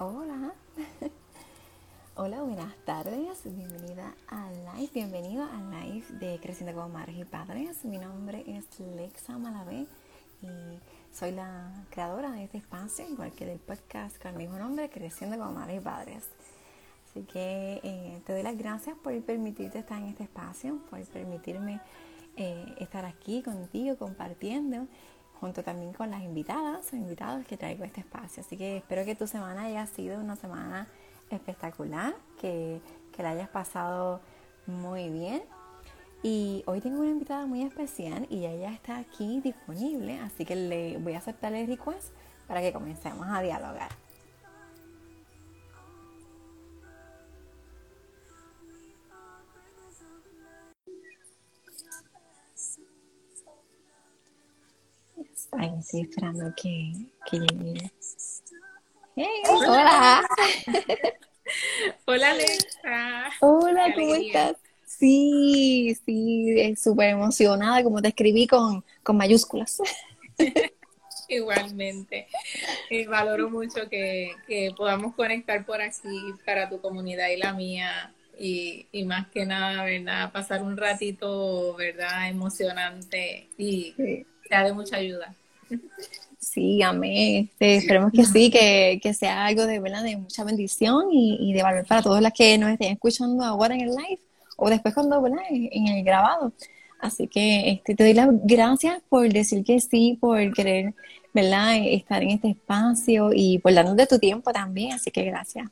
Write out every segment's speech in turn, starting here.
Hola. Hola, buenas tardes. Bienvenida a live. Bienvenido al live de Creciendo como Madres y Padres. Mi nombre es Lexa Malavé y soy la creadora de este espacio, igual que del podcast con el mismo nombre, Creciendo como Madres y Padres. Así que eh, te doy las gracias por permitirte estar en este espacio, por permitirme eh, estar aquí contigo compartiendo junto también con las invitadas o invitados que traigo este espacio. Así que espero que tu semana haya sido una semana espectacular, que, la hayas pasado muy bien. Y hoy tengo una invitada muy especial y ella está aquí disponible, así que le voy a aceptar el request para que comencemos a dialogar. Ay, estoy esperando que, que llegue hola. Hola, Alexa. Hola, ¿cómo estás? Sí, sí, súper emocionada, como te escribí con, mayúsculas. Igualmente. Eh, valoro mucho que, podamos conectar por aquí para tu comunidad y la mía. Y, más que nada, ¿verdad? Pasar un ratito, ¿verdad? Emocionante y sea de mucha ayuda. Sí, amén. Este, esperemos que sí, que, sea algo de, ¿verdad? de mucha bendición y, de valor para todos los que nos estén escuchando ahora en el live o después cuando ¿verdad? en el grabado. Así que este, te doy las gracias por decir que sí, por querer ¿verdad? estar en este espacio y por darnos de tu tiempo también. Así que gracias.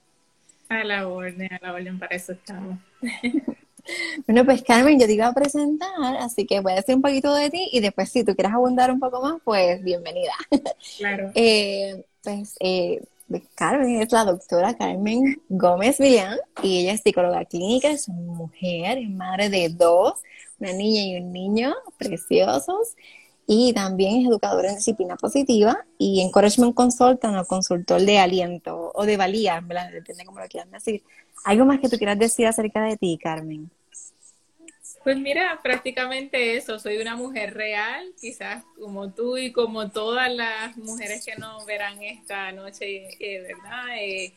A la orden, a la orden, para eso estamos. Bueno, pues Carmen, yo te iba a presentar, así que voy a decir un poquito de ti y después si tú quieres abundar un poco más, pues bienvenida. Claro. Eh, pues eh, Carmen es la doctora Carmen Gómez Villán y ella es psicóloga clínica, es una mujer, es madre de dos, una niña y un niño preciosos y también es educadora en disciplina positiva y encouragement consultant o consultor de aliento o de valía, depende cómo lo quieran decir. ¿Algo más que tú quieras decir acerca de ti, Carmen? Pues mira, prácticamente eso, soy una mujer real, quizás como tú y como todas las mujeres que nos verán esta noche, eh, ¿verdad? Eh,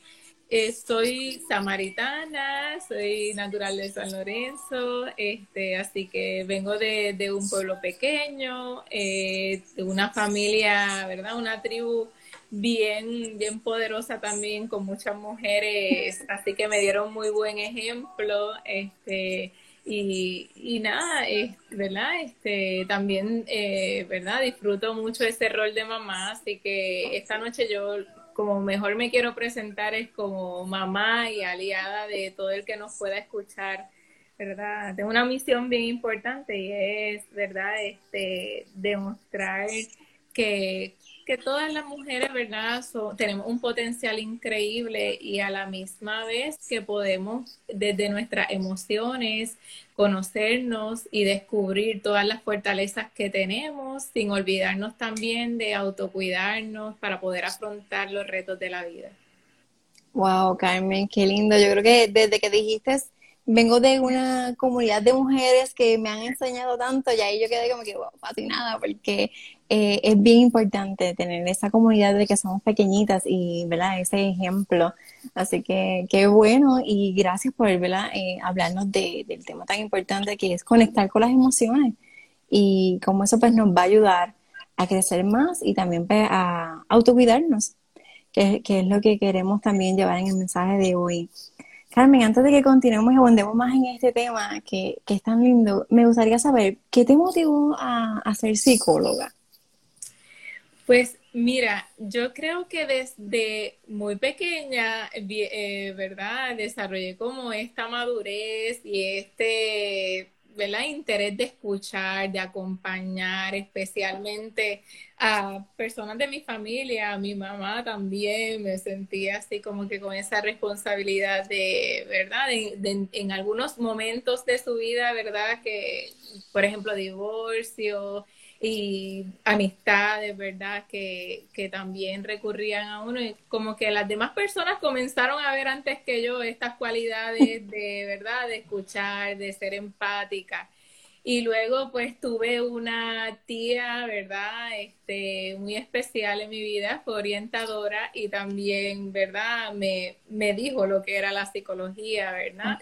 eh, soy samaritana, soy natural de San Lorenzo, este, así que vengo de, de un pueblo pequeño, de una familia, ¿verdad? Una tribu bien, bien poderosa también, con muchas mujeres, así que me dieron muy buen ejemplo, este, y, y nada, es, ¿verdad? Este, también, eh, ¿verdad? Disfruto mucho ese rol de mamá, así que esta noche yo como mejor me quiero presentar es como mamá y aliada de todo el que nos pueda escuchar, ¿verdad? Tengo una misión bien importante y es, ¿verdad? Este, demostrar que, que todas las mujeres, ¿verdad? tenemos un potencial increíble y a la misma vez que podemos desde nuestras emociones conocernos y descubrir todas las fortalezas que tenemos sin olvidarnos también de autocuidarnos para poder afrontar los retos de la vida. Wow, Carmen, qué lindo. Yo creo que desde que dijiste vengo de una comunidad de mujeres que me han enseñado tanto y ahí yo quedé como que wow, fascinada porque eh, es bien importante tener esa comunidad de que somos pequeñitas y ¿verdad? ese ejemplo. Así que qué bueno y gracias por. Eh, hablarnos de, del tema tan importante que es conectar con las emociones y cómo eso pues nos va a ayudar a crecer más y también pues, a autocuidarnos, que, que es lo que queremos también llevar en el mensaje de hoy. Carmen, antes de que continuemos y abundemos más en este tema que, es tan lindo, me gustaría saber, ¿qué te motivó a, ser psicóloga? Pues mira, yo creo que desde muy pequeña, eh, ¿verdad? Desarrollé como esta madurez y este ¿verdad? interés de escuchar, de acompañar, especialmente a personas de mi familia, a mi mamá también, me sentía así como que con esa responsabilidad de, ¿verdad? en algunos momentos de su vida, ¿verdad? Que, por ejemplo, divorcio, y amistades, ¿verdad? Que, que también recurrían a uno y como que las demás personas comenzaron a ver antes que yo estas cualidades de, ¿verdad? De escuchar, de ser empática. Y luego pues tuve una tía, ¿verdad? Este, muy especial en mi vida, fue orientadora y también, ¿verdad? Me, me dijo lo que era la psicología, ¿verdad?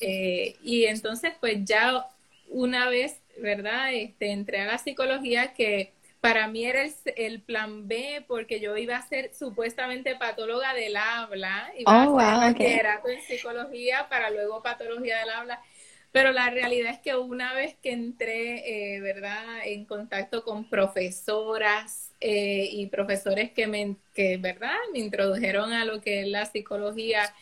Eh, y entonces pues ya una vez, ¿verdad? Este, entré a la psicología que para mí era el, plan B porque yo iba a ser supuestamente patóloga del habla, iba oh, a hacer en psicología para luego patología del habla. Pero la realidad es que una vez que entré, eh, ¿verdad?, en contacto con profesoras eh, y profesores que, me, que, ¿verdad?, me introdujeron a lo que es la psicología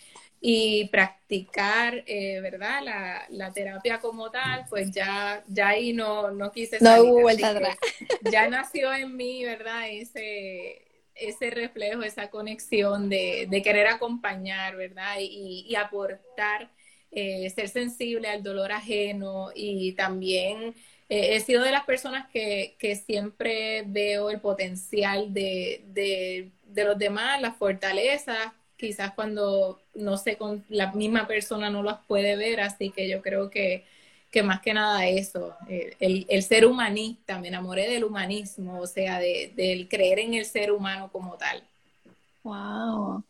y practicar, eh, ¿verdad?, la, la, terapia como tal, pues ya, ya ahí no, no quise salir. No hubo vuelta atrás. Ya nació en mí, ¿verdad?, ese, ese reflejo, esa conexión de, de querer acompañar, ¿verdad?, y, y aportar, eh, ser sensible al dolor ajeno y también... Eh, he sido de las personas que, que siempre veo el potencial de, de, de los demás, las fortalezas, quizás cuando no sé, con la misma persona no las puede ver, así que yo creo que, que más que nada eso, eh, el, el, ser humanista, me enamoré del humanismo, o sea, de, del creer en el ser humano como tal. Wow.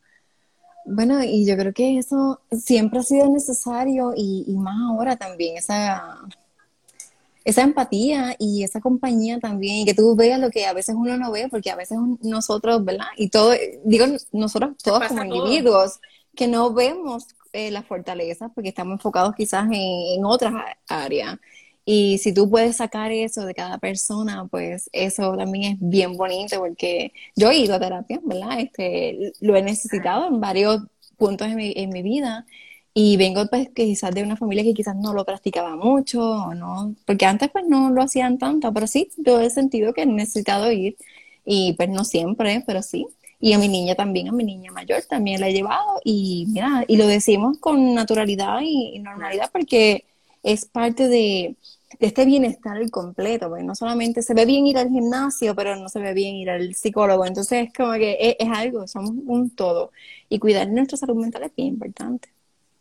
Bueno, y yo creo que eso siempre ha sido necesario y, y más ahora también, esa esa empatía y esa compañía también, y que tú veas lo que a veces uno no ve, porque a veces nosotros, ¿verdad? Y todo, digo, nosotros todos como individuos, que no vemos eh, las fortalezas porque estamos enfocados quizás en, otras áreas. Y si tú puedes sacar eso de cada persona, pues eso también es bien bonito porque yo he ido a terapia, ¿verdad? Este, lo he necesitado en varios puntos en mi, en mi vida y vengo pues quizás de una familia que quizás no lo practicaba mucho, no, porque antes pues no lo hacían tanto, pero sí, yo he sentido que he necesitado ir, y pues no siempre, pero sí. Y a mi niña también, a mi niña mayor también la he llevado, y mira, y lo decimos con naturalidad y, normalidad porque es parte de, este bienestar completo, porque no solamente se ve bien ir al gimnasio, pero no se ve bien ir al psicólogo, entonces es como que es, es algo, somos un todo, y cuidar nuestra salud mental es bien importante.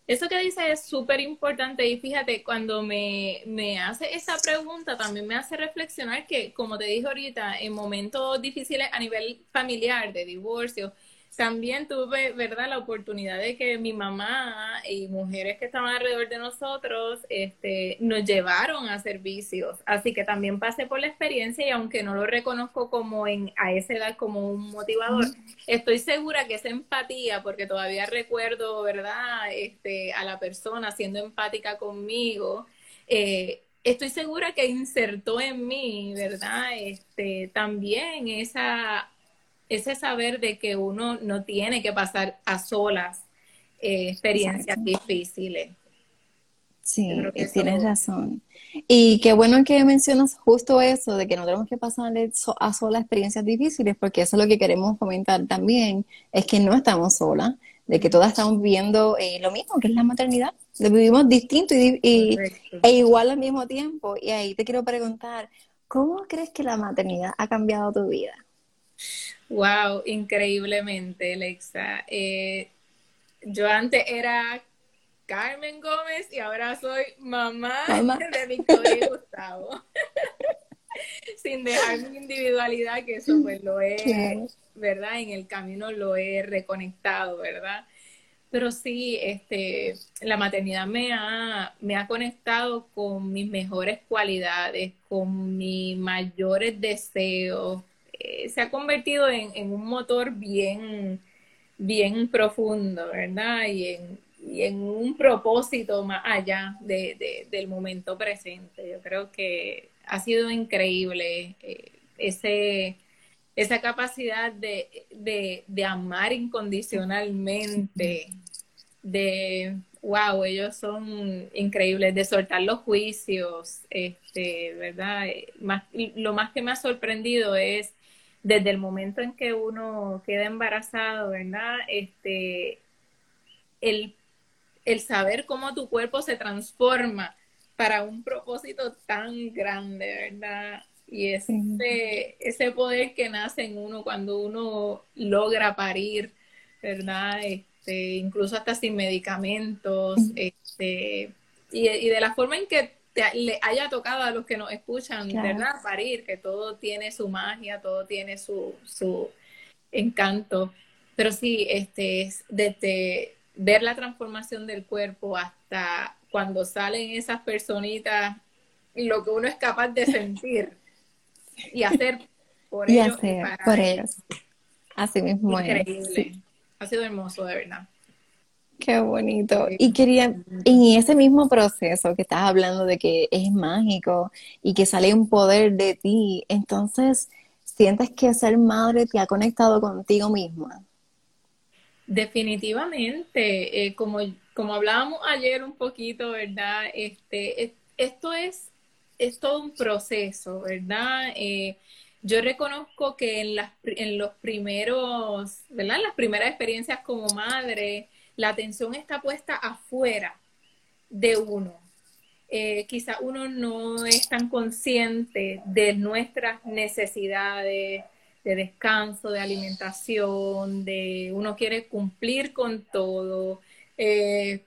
Eso que dice es súper importante y fíjate, cuando me, me, hace esa pregunta también me hace reflexionar que, como te dije ahorita, en momentos difíciles a nivel familiar, de divorcio, también tuve, ¿verdad?, la oportunidad de que mi mamá y mujeres que estaban alrededor de nosotros este, nos llevaron a servicios. Así que también pasé por la experiencia y aunque no lo reconozco como en, a esa edad como un motivador, estoy segura que esa empatía, porque todavía recuerdo, ¿verdad?, este, a la persona siendo empática conmigo, eh, estoy segura que insertó en mí, ¿verdad? Este, también esa ese saber de que uno no tiene que pasar a solas eh, experiencias difíciles. Sí, tienes razón. Y qué bueno que mencionas justo eso, de que no tenemos que pasar a solas experiencias difíciles, porque eso es lo que queremos comentar también, es que no estamos solas, de que todas estamos viviendo eh, lo mismo, que es la maternidad, lo vivimos distinto y, e igual al mismo tiempo. Y ahí te quiero preguntar, ¿cómo crees que la maternidad ha cambiado tu vida? Wow, increíblemente, Alexa. Eh, yo antes era Carmen Gómez y ahora soy mamá, de Victoria y Gustavo. Sin dejar mi individualidad, que eso pues lo he, ¿verdad? En el camino lo he reconectado, ¿verdad? Pero sí, este, la maternidad me ha, me ha conectado con mis mejores cualidades, con mis mayores deseos, eh, se ha convertido en, un motor bien, bien profundo, ¿verdad? Y en, un propósito más allá de, del momento presente. Yo creo que ha sido increíble eh, esa capacidad de, amar incondicionalmente, de, wow, ellos son increíbles, de soltar los juicios, este, ¿verdad? Más, lo más que me ha sorprendido es desde el momento en que uno queda embarazado, ¿verdad? Este, el, saber cómo tu cuerpo se transforma para un propósito tan grande, ¿verdad? Y ese, ese poder que nace en uno cuando uno logra parir, ¿verdad? Este, incluso hasta sin medicamentos, este, y, y de la forma en que le haya tocado a los que nos escuchan, ¿verdad? Parir, que todo tiene su magia, todo tiene su, su encanto. Pero sí, este, es desde ver la transformación del cuerpo hasta cuando salen esas personitas, lo que uno es capaz de sentir y hacer por y ellos. Hacer por ellos. Así mismo Increíble. Ha sido hermoso, de verdad. Qué bonito. Y quería, en ese mismo proceso que estás hablando de que es mágico y que sale un poder de ti, entonces, ¿sientes que ser madre te ha conectado contigo misma? Definitivamente, eh, como, como hablábamos ayer un poquito, ¿verdad? Este, esto es, es todo un proceso, ¿verdad? Eh, yo reconozco que en, las, en los primeros, ¿verdad? En las primeras experiencias como madre, la atención está puesta afuera de uno. Eh, quizá uno no es tan consciente de nuestras necesidades de descanso, de alimentación, de uno quiere cumplir con todo, eh,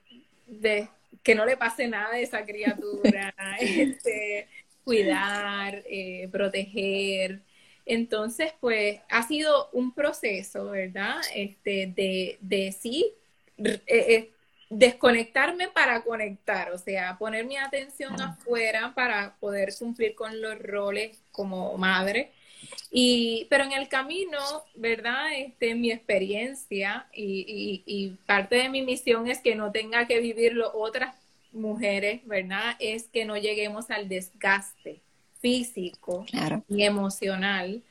de que no le pase nada a esa criatura, este, cuidar, eh, proteger. Entonces, pues ha sido un proceso, ¿verdad? Este, de, de sí eh, eh, desconectarme para conectar, o sea, poner mi atención afuera para poder cumplir con los roles como madre. Y, pero en el camino, ¿verdad? Este, mi experiencia y, y, parte de mi misión es que no tenga que vivirlo otras mujeres, ¿verdad? Es que no lleguemos al desgaste físico y emocional.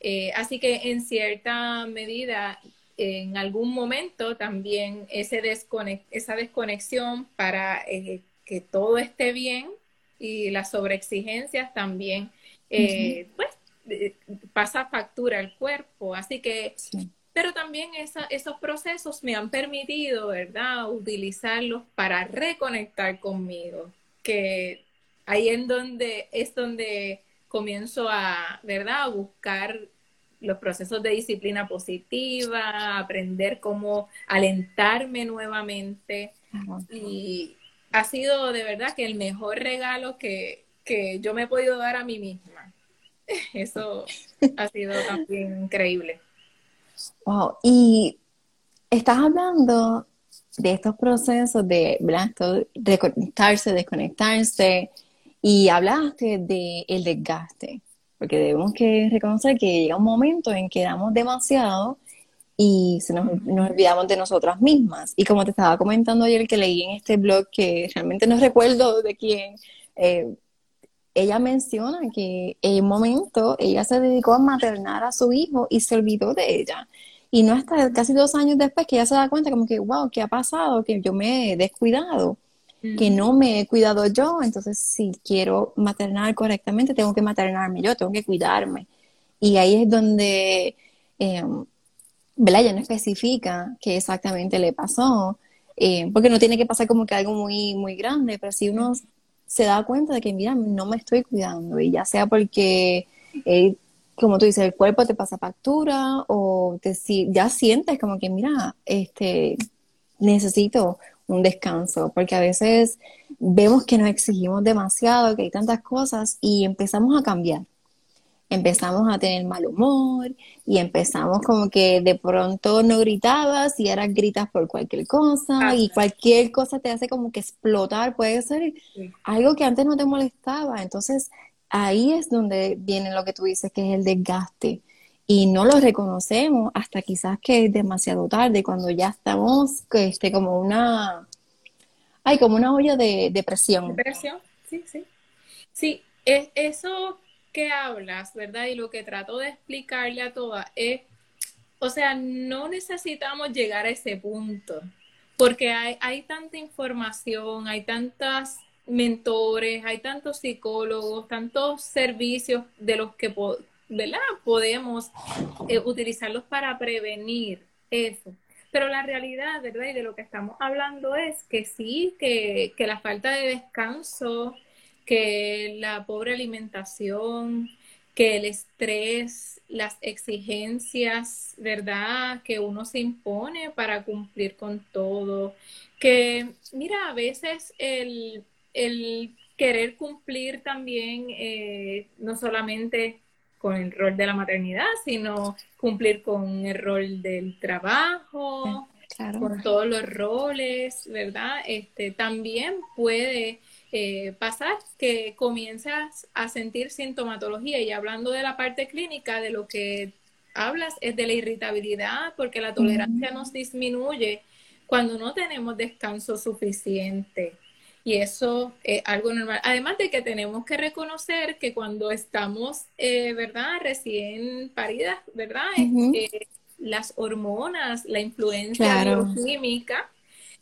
Eh, así que en cierta medida en algún momento también ese esa desconexión para eh, que todo esté bien y las sobreexigencias también, eh, pues eh, pasa factura al cuerpo. Así que, pero también esos procesos me han permitido, ¿verdad?, utilizarlos para reconectar conmigo, que ahí en donde es donde comienzo a, ¿verdad?, a buscar los procesos de disciplina positiva, aprender cómo alentarme nuevamente. Y ha sido de verdad que el mejor regalo que, yo me he podido dar a mí misma. Eso ha sido también increíble. Wow, y estás hablando de estos procesos de reconectarse, desconectarse, y hablaste del el desgaste porque debemos que reconocer que llega un momento en que damos demasiado y se nos, olvidamos de nosotras mismas. Y como te estaba comentando ayer que leí en este blog, que realmente no recuerdo de quién, eh, ella menciona que en un momento ella se dedicó a maternar a su hijo y se olvidó de ella. Y no hasta casi dos años después que ella se da cuenta como que, wow, ¿qué ha pasado? Que yo me he descuidado que no me he cuidado yo, entonces si quiero maternar correctamente, tengo que maternarme yo, tengo que cuidarme. Y ahí es donde, eh, ¿verdad? Ella no especifica qué exactamente le pasó, eh, porque no tiene que pasar como que algo muy, muy grande, pero si uno se da cuenta de que, mira, no me estoy cuidando, y ya sea porque, eh, como tú dices, el cuerpo te pasa factura, o te, si, ya sientes como que, mira, este, necesito un descanso, porque a veces vemos que nos exigimos demasiado, que hay tantas cosas y empezamos a cambiar. Empezamos a tener mal humor y empezamos como que de pronto no gritabas y ahora gritas por cualquier cosa y cualquier cosa te hace como que explotar. Puede ser algo que antes no te molestaba. Entonces ahí es donde viene lo que tú dices, que es el desgaste y no lo reconocemos hasta quizás que es demasiado tarde, cuando ya estamos este, como una, hay como una olla de, de presión, sí, sí. Sí, es eso que hablas, ¿verdad? Y lo que trato de explicarle a todas es, o sea, no necesitamos llegar a ese punto, porque hay, hay tanta información, hay tantas mentores, hay tantos psicólogos, tantos servicios de los que ¿verdad? Podemos eh, utilizarlos para prevenir eso. Pero la realidad, ¿verdad? Y de lo que estamos hablando es que sí, que, que la falta de descanso, que la pobre alimentación, que el estrés, las exigencias, ¿verdad? Que uno se impone para cumplir con todo. Que, mira, a veces el, el querer cumplir también eh, no solamente con el rol de la maternidad, sino cumplir con el rol del trabajo, con todos los roles, ¿verdad? Este, también puede eh, pasar que comienzas a sentir sintomatología y hablando de la parte clínica, de lo que hablas es de la irritabilidad, porque la tolerancia nos disminuye cuando no tenemos descanso suficiente. Y eso es algo normal. Además de que tenemos que reconocer que cuando estamos, eh, ¿verdad? Recién paridas, ¿verdad? Eh, las hormonas, la influencia bioquímica,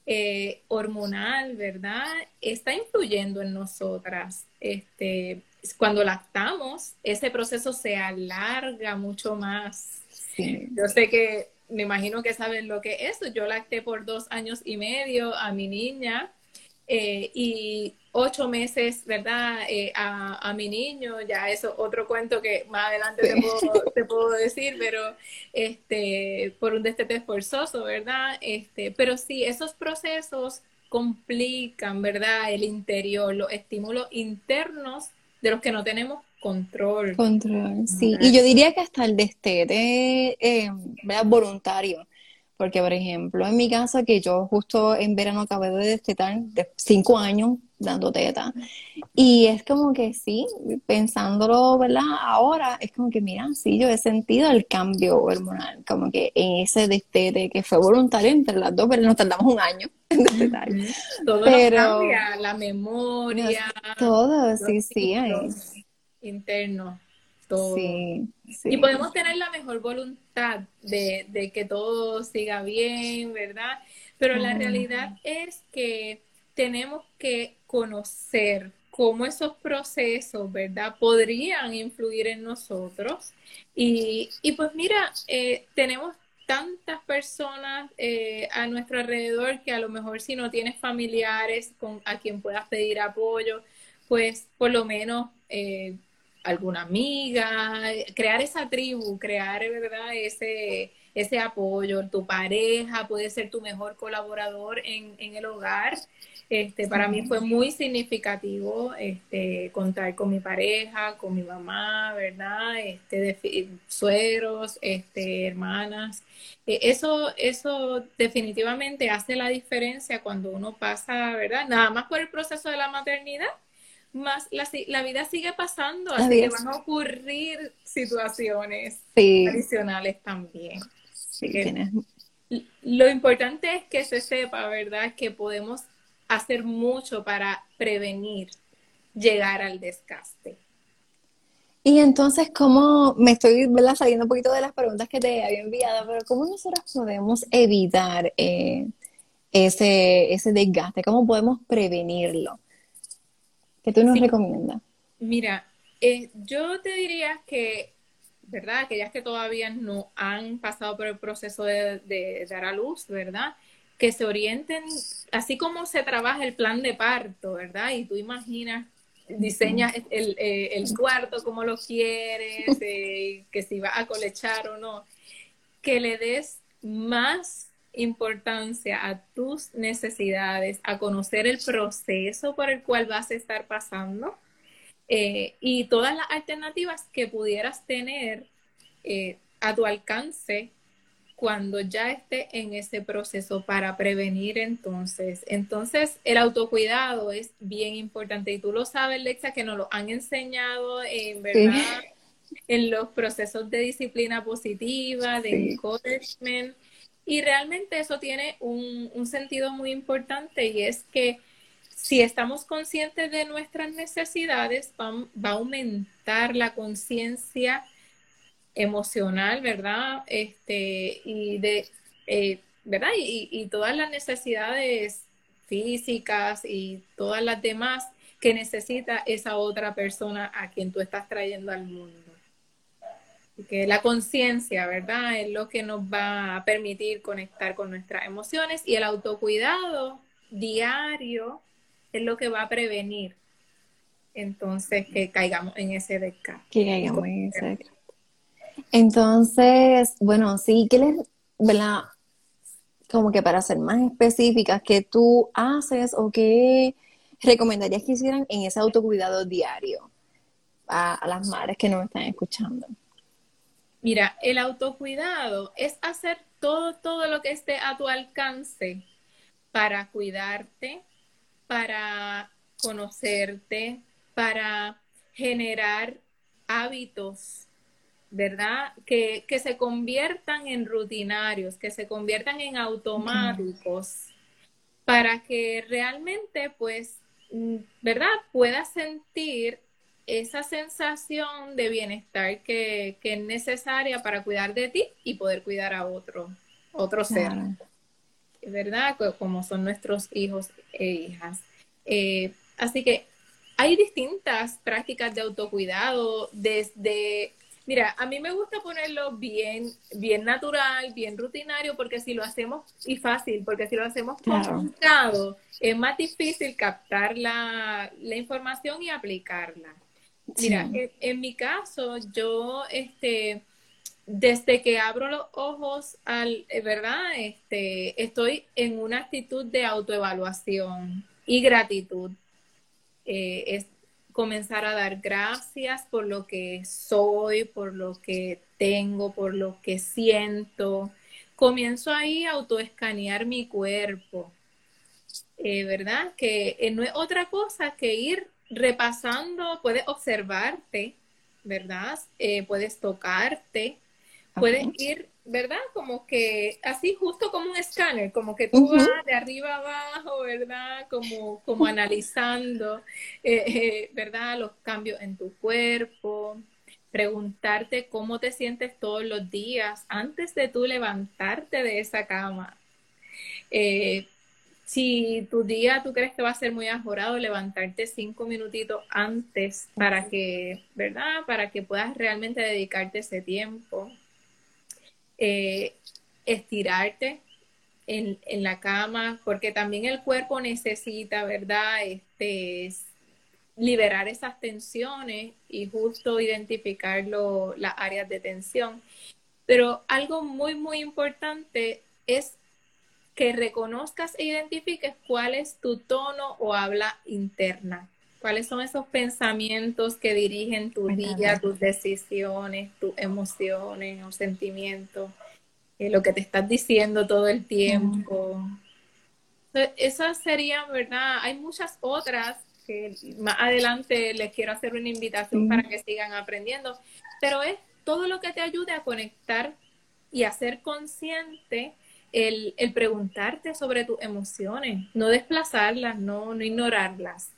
eh, hormonal, ¿verdad? Está influyendo en nosotras. Este, cuando lactamos, ese proceso se alarga mucho más. Yo sé que, me imagino que saben lo que es eso. Yo lacté por dos años y medio a mi niña eh, y ocho meses, ¿verdad? Eh, a, mi niño, ya eso otro cuento que más adelante te, puedo, decir, pero este, por un destete forzoso, ¿verdad? Este, pero sí, esos procesos complican, ¿verdad? El interior, los estímulos internos de los que no tenemos control. Control, sí. Y yo diría que hasta el destete, eh, ¿verdad? Voluntario porque, por ejemplo, en mi casa, que yo justo en verano acabé de destetar de cinco años dando teta. Y es como que sí, pensándolo, ¿verdad? Ahora es como que, mira, sí, yo he sentido el cambio hormonal, como que en ese destete que fue voluntario entre las dos, pero nos tardamos un año en destetar. Todo pero, cambia, la memoria. Todo, sí, sí. Interno. Y podemos tener la mejor voluntad de, que todo siga bien, ¿verdad? Pero la realidad es que tenemos que conocer cómo esos procesos, ¿verdad? Podrían influir en nosotros. Y, pues mira, eh, tenemos tantas personas eh, a nuestro alrededor que a lo mejor si no tienes familiares con, a quien puedas pedir apoyo, pues por lo menos eh, alguna amiga, crear esa tribu, crear, ¿verdad? Ese, ese apoyo, tu pareja puede ser tu mejor colaborador en, en el hogar. Este, para mí fue muy significativo este, contar con mi pareja, con mi mamá, ¿verdad? Este, de, sueros, este, hermanas. E, eso, eso definitivamente hace la diferencia cuando uno pasa, ¿verdad? Nada más por el proceso de la maternidad, más la, vida sigue pasando, así que van a ocurrir situaciones adicionales también. Lo importante es que se sepa, ¿verdad?, que podemos hacer mucho para prevenir llegar al desgaste. Y entonces, ¿cómo me estoy saliendo un poquito de las preguntas que te había enviado, pero cómo nosotros podemos evitar eh, ese, ese desgaste? ¿Cómo podemos prevenirlo? ¿Qué tú nos recomiendas? Mira, eh, yo te diría que, ¿verdad? Aquellas que todavía no han pasado por el proceso de, dar a luz, ¿verdad? Que se orienten, así como se trabaja el plan de parto, ¿verdad? Y tú imaginas diseñas el, eh, el, cuarto como lo quieres, eh, que si va a colechar o no, que le des más importancia a tus necesidades, a conocer el proceso por el cual vas a estar pasando eh, y todas las alternativas que pudieras tener eh, a tu alcance cuando ya esté en ese proceso para prevenir entonces. Entonces, el autocuidado es bien importante y tú lo sabes, Lexa, que nos lo han enseñado en verdad en los procesos de disciplina positiva, de encouragement y realmente eso tiene un, sentido muy importante y es que si estamos conscientes de nuestras necesidades, va, a aumentar la conciencia emocional, ¿verdad? Este, y de, eh, ¿verdad? Y, y, todas las necesidades físicas y todas las demás que necesita esa otra persona a quien tú estás trayendo al mundo que la conciencia, ¿verdad? Es lo que nos va a permitir conectar con nuestras emociones y el autocuidado diario es lo que va a prevenir entonces que caigamos en ese descanso. Que caigamos en ese Entonces, bueno, sí, que les, ¿verdad? Como que para ser más específicas, ¿qué tú haces o qué recomendarías que hicieran en ese autocuidado diario a, las madres que nos están escuchando? Mira, el autocuidado es hacer todo, todo lo que esté a tu alcance para cuidarte, para conocerte, para generar hábitos, ¿verdad? Que, se conviertan en rutinarios, que se conviertan en automáticos, para que realmente, pues, mm, ¿verdad? Puedas sentir esa sensación de bienestar que, es necesaria para cuidar de ti y poder cuidar a otro, otro ser. ¿Verdad? Como son nuestros hijos e hijas. Eh, así que hay distintas prácticas de autocuidado, desde, mira, a mí me gusta ponerlo bien, bien natural, bien rutinario, porque si lo hacemos, y fácil, porque si lo hacemos complicado, es más difícil captar la, información y aplicarla. Mira, en, mi caso, yo, este, desde que abro los ojos al, eh, ¿verdad? Este, estoy en una actitud de autoevaluación y gratitud eh, es comenzar a dar gracias por lo que soy, por lo que tengo, por lo que siento. Comienzo ahí a autoescanear mi cuerpo, eh, ¿verdad? Que eh, no es otra cosa que ir repasando, puedes observarte, ¿verdad? puedes tocarte, puedes ir ¿verdad? Como que así justo como un escáner, como que tú vas de arriba abajo, ¿verdad? Como, como analizando, eh, eh, ¿verdad? Los cambios en tu cuerpo, preguntarte cómo te sientes todos los días antes de tú levantarte de esa cama. Eh, si tu día tú crees que va a ser muy ajorado, levantarte cinco minutitos antes para que, ¿verdad? Para que puedas realmente dedicarte ese tiempo eh, estirarte en, la cama, porque también el cuerpo necesita, ¿verdad? Este, liberar esas tensiones y justo identificar las áreas de tensión. Pero algo muy, muy importante es que reconozcas e identifiques cuál es tu tono o habla interna. ¿Cuáles son esos pensamientos que dirigen tu día, tus decisiones, tus emociones o sentimientos? Eh, lo que te estás diciendo todo el tiempo. Esas serían, ¿verdad? Hay muchas otras que más adelante les quiero hacer una invitación para que sigan aprendiendo, pero es todo lo que te ayude a conectar y a ser consciente el, el preguntarte sobre tus emociones, no desplazarlas, no, no ignorarlas.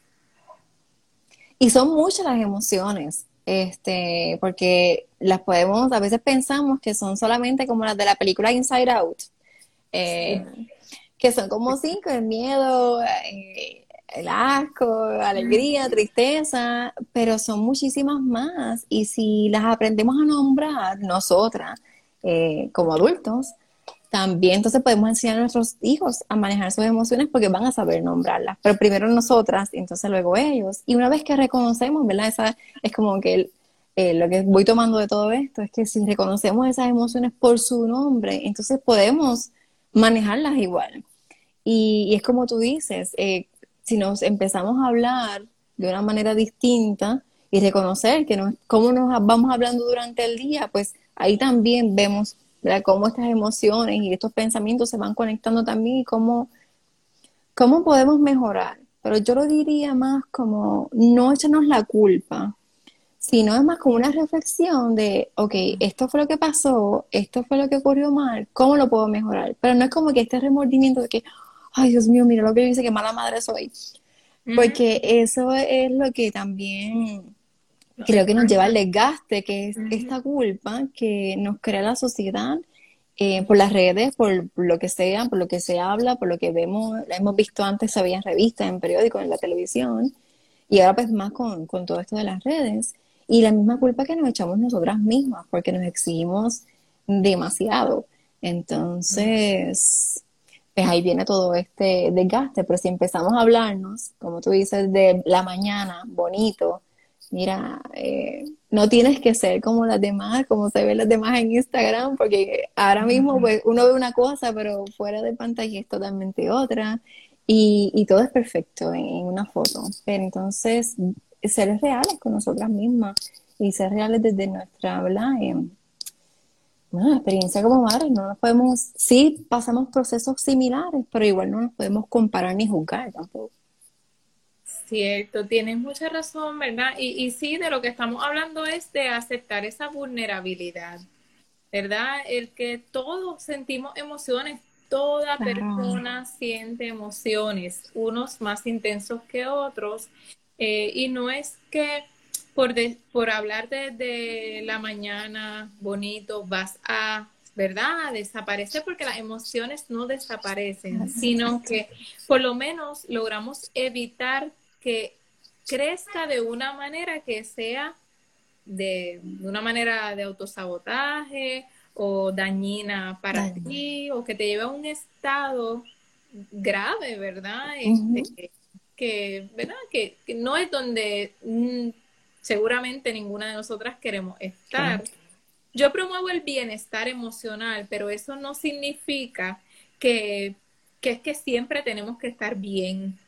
Y son muchas las emociones, este, porque las podemos, a veces pensamos que son solamente como las de la película Inside Out, eh, que son como cinco, el miedo, eh, el asco, alegría, tristeza, pero son muchísimas más. Y si las aprendemos a nombrar nosotras, eh, como adultos, también entonces podemos enseñar a nuestros hijos a manejar sus emociones porque van a saber nombrarlas. Pero primero nosotras y entonces luego ellos. Y una vez que reconocemos, ¿verdad? Esa es como que eh, lo que voy tomando de todo esto es que si reconocemos esas emociones por su nombre, entonces podemos manejarlas igual. Y, es como tú dices, eh, si nos empezamos a hablar de una manera distinta y reconocer que nos, cómo nos vamos hablando durante el día, pues ahí también vemos cómo estas emociones y estos pensamientos se van conectando también y cómo, cómo podemos mejorar. Pero yo lo diría más como no echarnos la culpa, sino es más como una reflexión de, ok, esto fue lo que pasó, esto fue lo que ocurrió mal, ¿cómo lo puedo mejorar? Pero no es como que este remordimiento de que, ay Dios mío, mira lo que dice, que mala madre soy. Porque eso es lo que también creo que nos lleva al desgaste, que es esta culpa que nos crea la sociedad eh, por las redes, por lo que sea, por lo que se habla, por lo que vemos, la hemos visto antes, se veía en revistas, en periódicos, en la televisión, y ahora pues más con, con todo esto de las redes. Y la misma culpa que nos echamos nosotras mismas, porque nos exigimos demasiado. Entonces, pues ahí viene todo este desgaste, pero si empezamos a hablarnos, como tú dices, de la mañana, bonito, mira, eh, no tienes que ser como las demás, como se ven las demás en Instagram, porque ahora mismo pues uno ve una cosa, pero fuera de pantalla es totalmente otra. y, y todo es perfecto en, una foto. Pero entonces, ser reales con nosotras mismas y ser reales desde nuestra em, experiencia como madres. No nos podemos, sí pasamos procesos similares, pero igual no nos podemos comparar ni juzgar tampoco. Cierto, tienes mucha razón, ¿verdad? Y, y sí, de lo que estamos hablando es de aceptar esa vulnerabilidad, ¿verdad? El que todos sentimos emociones, toda persona siente emociones, unos más intensos que otros, eh, y no es que por, por hablar desde la mañana bonito vas a ¿verdad? Desaparece porque las emociones no desaparecen, sino que por lo menos logramos evitar que crezca de una manera que sea de, una manera de autosabotaje o dañina para ti o que te lleve a un estado grave, ¿verdad? Este, que, ¿verdad? Que, no es donde mm, seguramente ninguna de nosotras queremos estar. Yo promuevo el bienestar emocional, pero eso no significa que, que es que siempre tenemos que estar bien.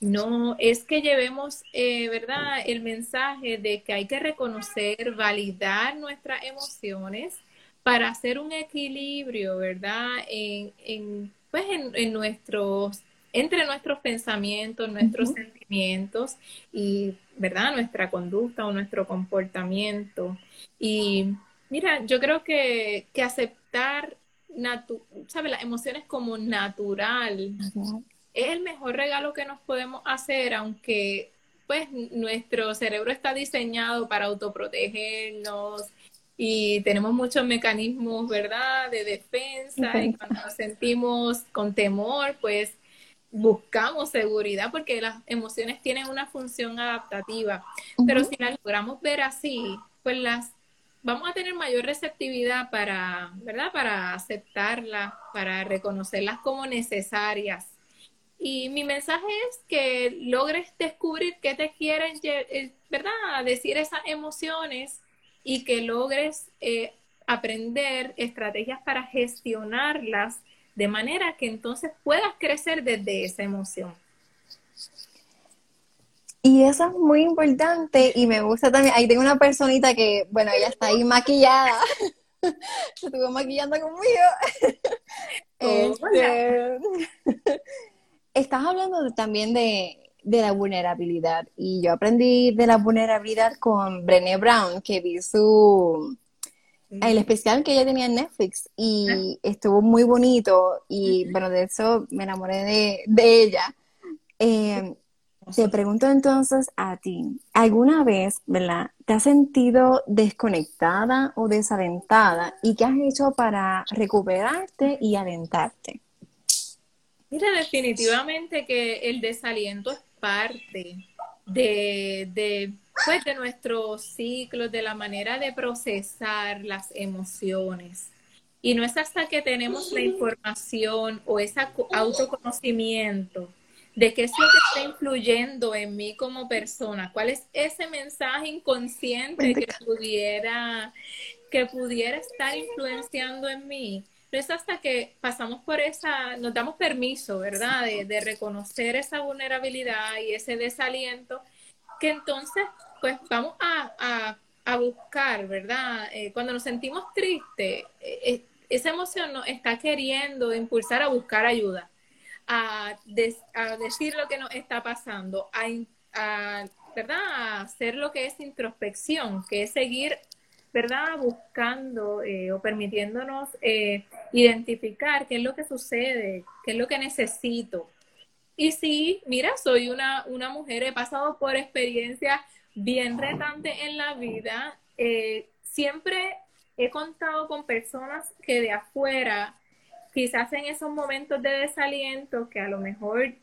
No, es que llevemos, eh, ¿verdad?, el mensaje de que hay que reconocer, validar nuestras emociones para hacer un equilibrio, ¿verdad?, en, en pues en, nuestros, entre nuestros pensamientos, nuestros sentimientos y, ¿verdad?, nuestra conducta o nuestro comportamiento. Y mira, yo creo que, que aceptar, ¿sabes?, las emociones como natural es el mejor regalo que nos podemos hacer, aunque pues nuestro cerebro está diseñado para autoprotegernos y tenemos muchos mecanismos, ¿verdad?, de defensa y cuando nos sentimos con temor, pues buscamos seguridad porque las emociones tienen una función adaptativa, pero si las logramos ver así, pues las vamos a tener mayor receptividad para, ¿verdad?, para aceptarlas, para reconocerlas como necesarias y mi mensaje es que logres descubrir qué te quieren, eh, ¿verdad? Decir esas emociones y que logres eh, aprender estrategias para gestionarlas de manera que entonces puedas crecer desde esa emoción. Y eso es muy importante y me gusta también, ahí tengo una personita que, bueno, ella está ahí maquillada, se estuvo maquillando conmigo. este, estás hablando también de, la vulnerabilidad y yo aprendí de la vulnerabilidad con Brené Brown, que vi su el especial que ella tenía en Netflix y ah. estuvo muy bonito y bueno, de eso me enamoré de, ella. Eh, te pregunto entonces a ti, ¿alguna vez, verdad, te has sentido desconectada o desalentada y qué has hecho para recuperarte y alentarte? Mira, definitivamente que el desaliento es parte de, de, pues, de nuestro ciclo, de la manera de procesar las emociones. Y no es hasta que tenemos la información o ese autoconocimiento de qué es lo que está influyendo en mí como persona, cuál es ese mensaje inconsciente que pudiera, que pudiera estar influenciando en mí, no es hasta que pasamos por esa, nos damos permiso, ¿verdad? De, reconocer esa vulnerabilidad y ese desaliento, que entonces, pues vamos a, buscar, ¿verdad? Eh, cuando nos sentimos tristes, eh, eh, esa emoción nos está queriendo impulsar a buscar ayuda, a, decir lo que nos está pasando, a, ¿verdad? A hacer lo que es introspección, que es seguir ¿verdad? Buscando eh, o permitiéndonos eh, identificar qué es lo que sucede, qué es lo que necesito. Y sí, mira, soy una, una mujer, he pasado por experiencias bien retantes en la vida. Eh, siempre he contado con personas que de afuera, quizás en esos momentos de desaliento, que a lo mejor,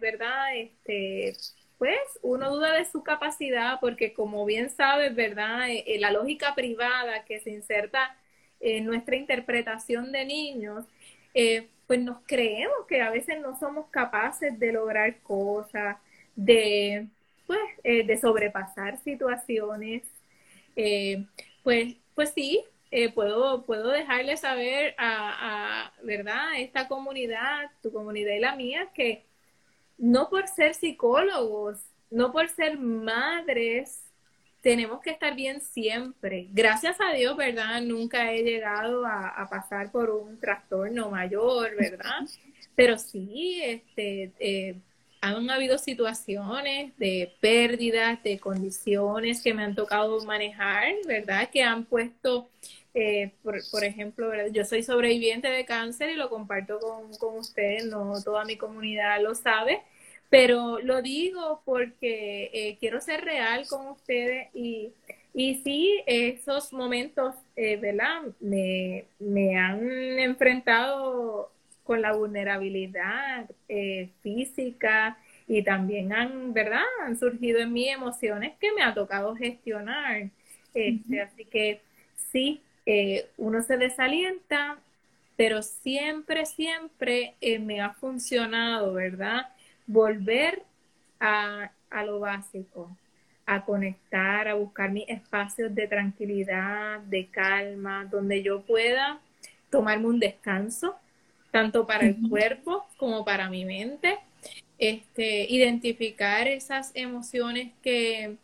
¿verdad? Este, pues uno duda de su capacidad porque como bien sabes, ¿verdad? Eh, eh, la lógica privada que se inserta en nuestra interpretación de niños, eh, pues nos creemos que a veces no somos capaces de lograr cosas, de, pues, de sobrepasar situaciones. pues, pues sí, puedo, puedo dejarle saber a, a, ¿verdad? esta comunidad, tu comunidad y la mía, que no por ser psicólogos, no por ser madres, tenemos que estar bien siempre. Gracias a Dios, ¿verdad? Nunca he llegado a, pasar por un trastorno mayor, ¿verdad? Pero sí, este, eh, han habido situaciones de pérdidas, de condiciones que me han tocado manejar, ¿verdad? Que han puesto, eh, por, ejemplo, yo soy sobreviviente de cáncer y lo comparto con, con ustedes, no toda mi comunidad lo sabe, pero lo digo porque eh, quiero ser real con ustedes y, y sí, esos momentos, eh, ¿verdad? Me, me, han enfrentado con la vulnerabilidad eh, física y también han, ¿verdad? Han surgido en mí emociones que me ha tocado gestionar. Este, Así que sí, uno se desalienta, pero siempre, siempre me ha funcionado, ¿verdad? volver a, lo básico, a conectar, a buscar mis espacios de tranquilidad, de calma, donde yo pueda tomarme un descanso, tanto para el cuerpo como para mi mente, este, identificar esas emociones que,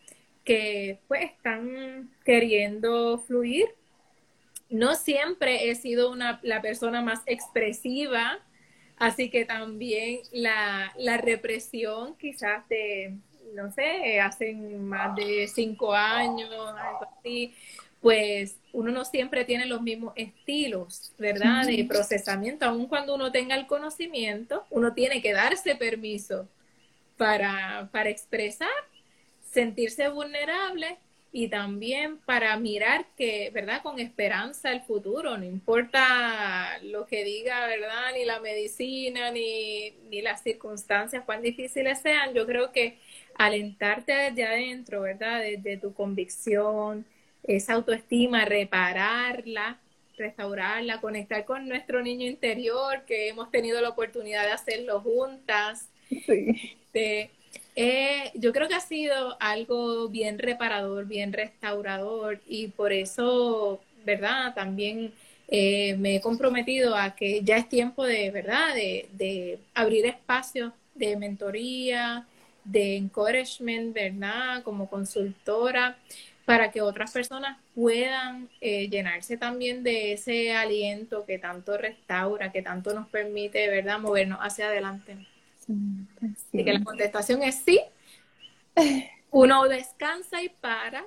que pues están queriendo fluir. No siempre he sido una, la persona más expresiva Así que también la, represión quizás de, no sé, hace más de cinco años, algo así, pues uno no siempre tiene los mismos estilos, ¿verdad? De procesamiento, aun cuando uno tenga el conocimiento, uno tiene que darse permiso para, para expresar, sentirse vulnerable y también para mirar que, ¿verdad? Con esperanza el futuro, no importa lo que diga, ¿verdad? Ni la medicina, ni, ni las circunstancias, cuán difíciles sean, yo creo que alentarte desde adentro, ¿verdad? Desde tu convicción, esa autoestima, repararla, restaurarla, conectar con nuestro niño interior, que hemos tenido la oportunidad de hacerlo juntas. Sí. Este, eh, yo creo que ha sido algo bien reparador, bien restaurador y por eso, ¿verdad? También eh, me he comprometido a que ya es tiempo de, ¿verdad? De, abrir espacios de mentoría, de encouragement, ¿verdad? Como consultora, para que otras personas puedan eh, llenarse también de ese aliento que tanto restaura, que tanto nos permite, ¿verdad? Movernos hacia adelante. Así que la contestación es sí. Uno descansa y para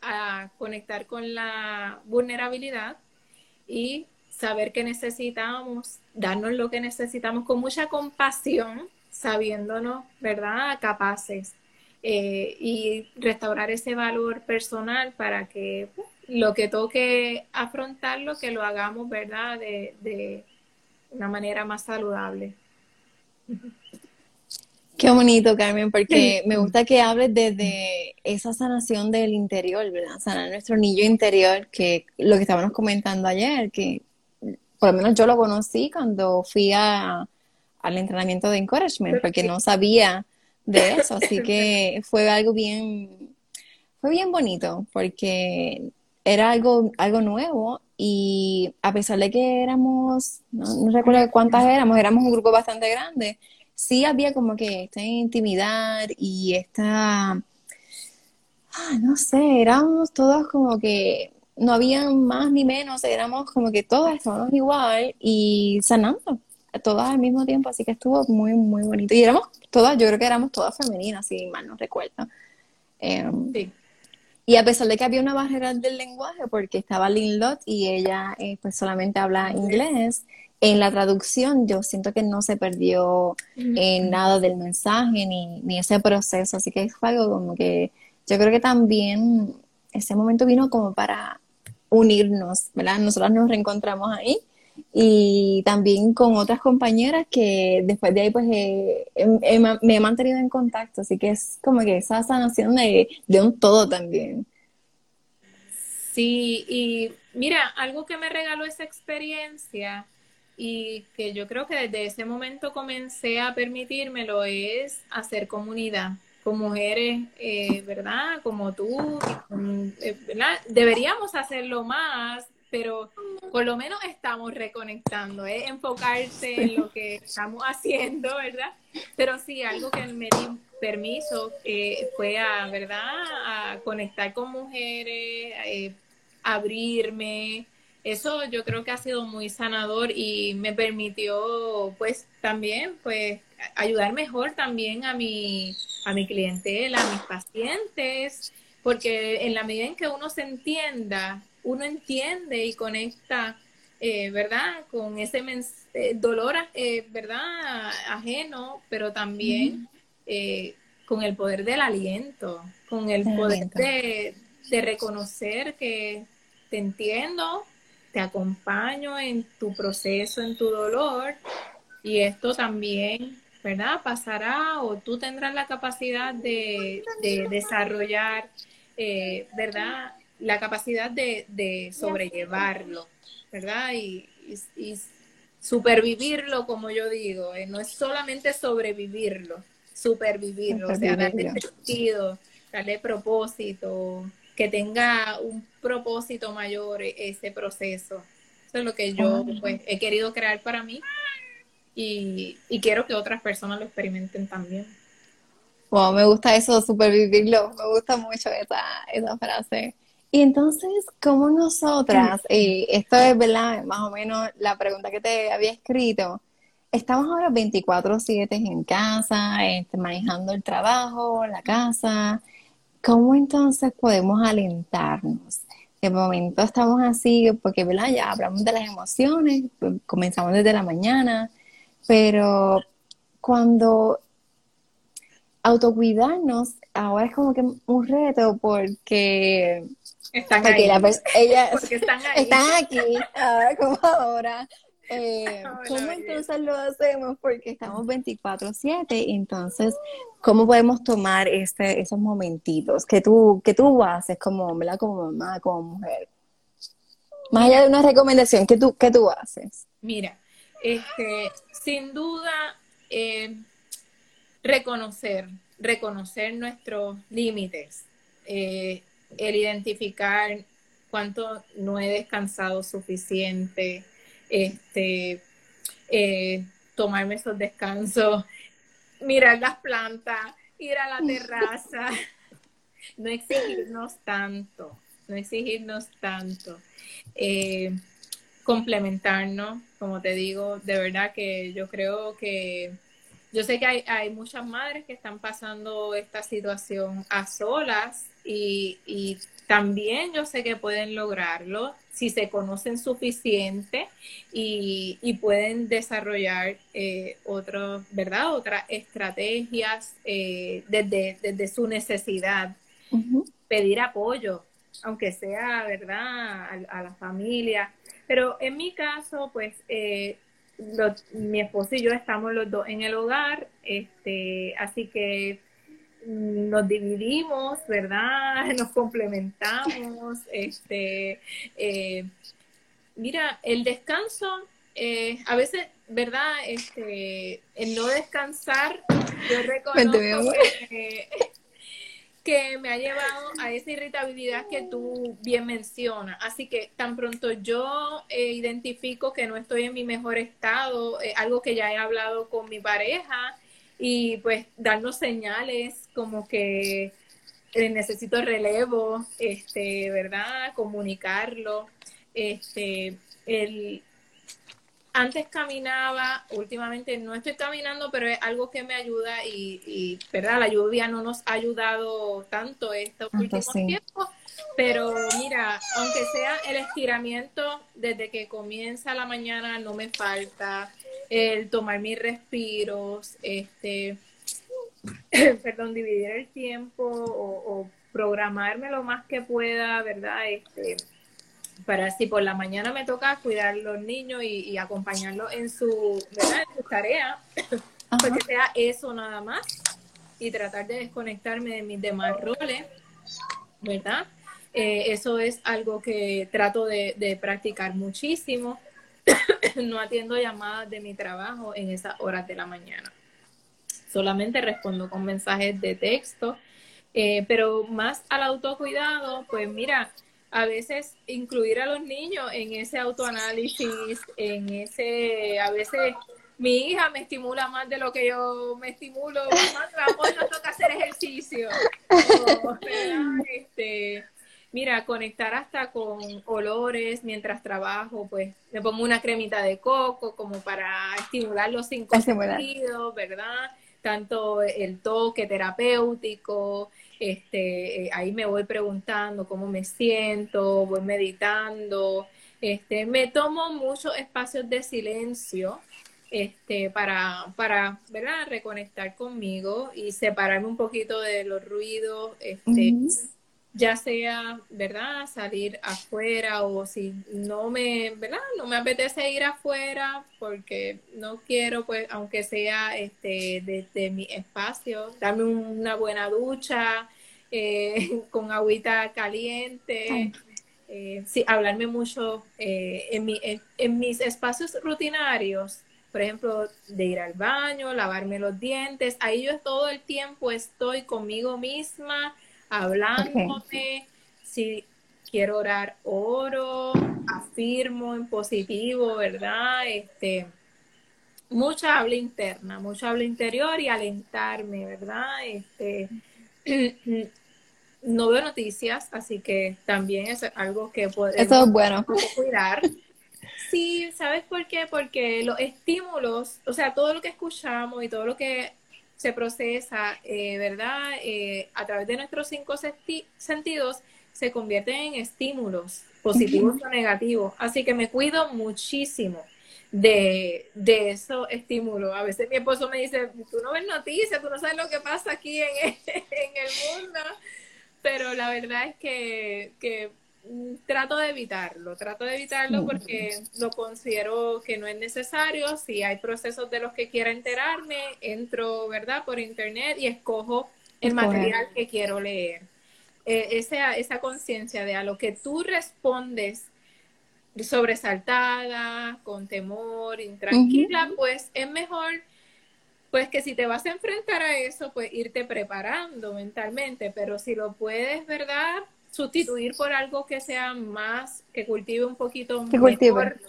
a conectar con la vulnerabilidad y saber que necesitamos, darnos lo que necesitamos con mucha compasión, sabiéndonos, ¿verdad?, capaces eh, y restaurar ese valor personal para que pues, lo que toque afrontarlo, que lo hagamos, ¿verdad?, de, de una manera más saludable. Qué bonito, Carmen, porque me gusta que hables desde esa sanación del interior, ¿verdad? Sanar nuestro niño interior, que lo que estábamos comentando ayer, que por lo menos yo lo conocí cuando fui a, al entrenamiento de encouragement, porque no sabía de eso, así que fue algo bien, fue bien bonito, porque era algo, algo nuevo y a pesar de que éramos, no, recuerdo cuántas éramos, éramos un grupo bastante grande, sí había como que esta intimidad y esta, ah, no sé, éramos todos como que no había más ni menos, éramos como que todas estábamos igual y sanando, todas al mismo tiempo, así que estuvo muy, muy bonito. Y éramos todas, yo creo que éramos todas femeninas, si mal no recuerdo. Em, sí. Y a pesar de que había una barrera del lenguaje, porque estaba Lynn Lott y ella eh, pues solamente habla inglés, en la traducción yo siento que no se perdió en nada del mensaje ni, ni ese proceso, así que fue algo como que yo creo que también ese momento vino como para unirnos, ¿verdad? Nosotras nos reencontramos ahí y también con otras compañeras que después de ahí pues me he mantenido en contacto, así que es como que esa sanación de, de un todo también. Sí, y mira, algo que me regaló esa experiencia y que yo creo que desde ese momento comencé a permitírmelo es hacer comunidad con mujeres, eh, ¿verdad? Como tú, eh, ¿verdad? Deberíamos hacerlo más, pero por lo menos estamos reconectando, enfocarse en lo que estamos haciendo, ¿verdad? Pero sí, algo que me di permiso eh, fue a, ¿verdad? A conectar con mujeres, eh, abrirme. Eso yo creo que ha sido muy sanador y me permitió, pues, también, pues, ayudar mejor también a mi, a mi clientela, a mis pacientes, porque en la medida en que uno se entienda, uno entiende y conecta, eh, ¿verdad? Con ese eh, dolor, eh, ¿verdad? Ajeno, pero también con el poder del aliento, con el poder de, de reconocer que te entiendo, te acompaño en tu proceso, en tu dolor, y esto también ¿verdad? Pasará o tú tendrás la capacidad de, desarrollar, eh, ¿verdad? La capacidad de, sobrellevarlo, ¿verdad? Y, supervivirlo, como yo digo, eh, no es solamente sobrevivirlo, supervivirlo, o sea, darle sentido, darle propósito, que tenga un propósito mayor e, ese proceso. Eso es lo que yo pues, he querido crear para mí y, quiero que otras personas lo experimenten también. Wow, me gusta eso, supervivirlo, me gusta mucho esa, esa frase. Y entonces, ¿cómo nosotras, y esto es verdad, más o menos la pregunta que te había escrito, estamos ahora 24/7 en casa, este, manejando el trabajo, la casa, ¿cómo entonces podemos alentarnos? De momento estamos así, porque ¿verdad? ya hablamos de las emociones, comenzamos desde la mañana, pero cuando autocuidarnos ahora es como que un reto porque están aquí. están, aquí ahora como ahora eh, ¿Cómo entonces lo hacemos? Porque estamos 24/7, entonces, ¿cómo podemos tomar este, esos momentitos que tú, que tú haces como, hombre, como mamá, como mujer? Más allá de una recomendación, ¿qué tú, qué tú haces? Mira, este, sin duda, eh, reconocer, reconocer nuestros límites, eh, el identificar cuánto no he descansado suficiente, este, eh, tomarme esos descansos, mirar las plantas, ir a la terraza, no exigirnos tanto, no exigirnos tanto complementarnos, como te digo, de verdad que yo creo que yo sé que hay, hay muchas madres que están pasando esta situación a solas y, y, también yo sé que pueden lograrlo si se conocen suficiente y, y pueden desarrollar eh, ¿verdad? Otras estrategias eh, desde, desde su necesidad. Pedir apoyo, aunque sea, ¿verdad? A, a la familia pero en mi caso, pues eh, mi esposo y yo estamos los dos en el hogar, este, así que nos dividimos, ¿verdad? Nos complementamos. Este, eh, mira, el descanso, eh, a veces, ¿verdad? Este, el no descansar, yo reconozco que, que me ha llevado a esa irritabilidad que tú bien mencionas. Así que tan pronto yo eh, identifico que no estoy en mi mejor estado, eh, algo que ya he hablado con mi pareja, y pues darnos señales como que eh, necesito relevo, este, ¿verdad? Comunicarlo. Este, el, antes caminaba, últimamente no estoy caminando, pero es algo que me ayuda y, ¿verdad? La lluvia no nos ha ayudado tanto estos últimos tiempos, pero mira, aunque sea el estiramiento desde que comienza la mañana no me falta, el tomar mis respiros, este, perdón, dividir el tiempo o, o programarme lo más que pueda, ¿verdad? Este, para si por la mañana me toca cuidar los niños y, acompañarlos en su, ¿verdad? en su tarea, pues que sea eso nada más y tratar de desconectarme de mis demás roles, ¿verdad? Eh, eso es algo que trato de, practicar muchísimo. no atiendo llamadas de mi trabajo en esas horas de la mañana. Solamente respondo con mensajes de texto. Eh, pero más al autocuidado, pues mira, a veces incluir a los niños en ese autoanálisis, en ese, a veces mi hija me estimula más de lo que yo me estimulo, más hoy no toca hacer ejercicio. este, mira, conectar hasta con olores mientras trabajo, pues me pongo una cremita de coco como para estimular los cinco sentidos, ¿verdad? Tanto el toque terapéutico, este, eh, ahí me voy preguntando cómo me siento, voy meditando, este, me tomo muchos espacios de silencio, este, para, para, ¿verdad? Reconectar conmigo y separarme un poquito de los ruidos, este, ya sea, ¿verdad? Salir afuera o si no me, ¿verdad? No me apetece ir afuera porque no quiero, pues, aunque sea este, desde mi espacio, darme una buena ducha eh, con agüita caliente. Eh, sí, hablarme mucho eh, en, mi, en, mis espacios rutinarios, por ejemplo, de ir al baño, lavarme los dientes, ahí yo todo el tiempo estoy conmigo misma, hablándome, si quiero orar, oro, afirmo en positivo, ¿verdad? Este, mucha habla interna, mucha habla interior y alentarme, ¿verdad? Este, no veo noticias, así que también es algo que podemos Eso es bueno. cuidar. Sí, ¿sabes por qué? Porque los estímulos, o sea, todo lo que escuchamos y todo lo que se procesa, eh, ¿verdad? Eh, a través de nuestros cinco sentidos se convierten en estímulos positivos o negativos. Así que me cuido muchísimo de, de esos estímulos. A veces mi esposo me dice, tú no ves noticias, tú no sabes lo que pasa aquí en, en el mundo. Pero la verdad es que, que trato de evitarlo, trato de evitarlo porque lo considero que no es necesario. Si hay procesos de los que quiera enterarme, entro, ¿verdad?, por internet y escojo el material que quiero leer. Eh, esa esa conciencia de a lo que tú respondes sobresaltada, con temor, intranquila, pues es mejor pues que si te vas a enfrentar a eso, pues irte preparando mentalmente, pero si lo puedes, ¿verdad? Sustituir por algo que sea más, que cultive un poquito mejor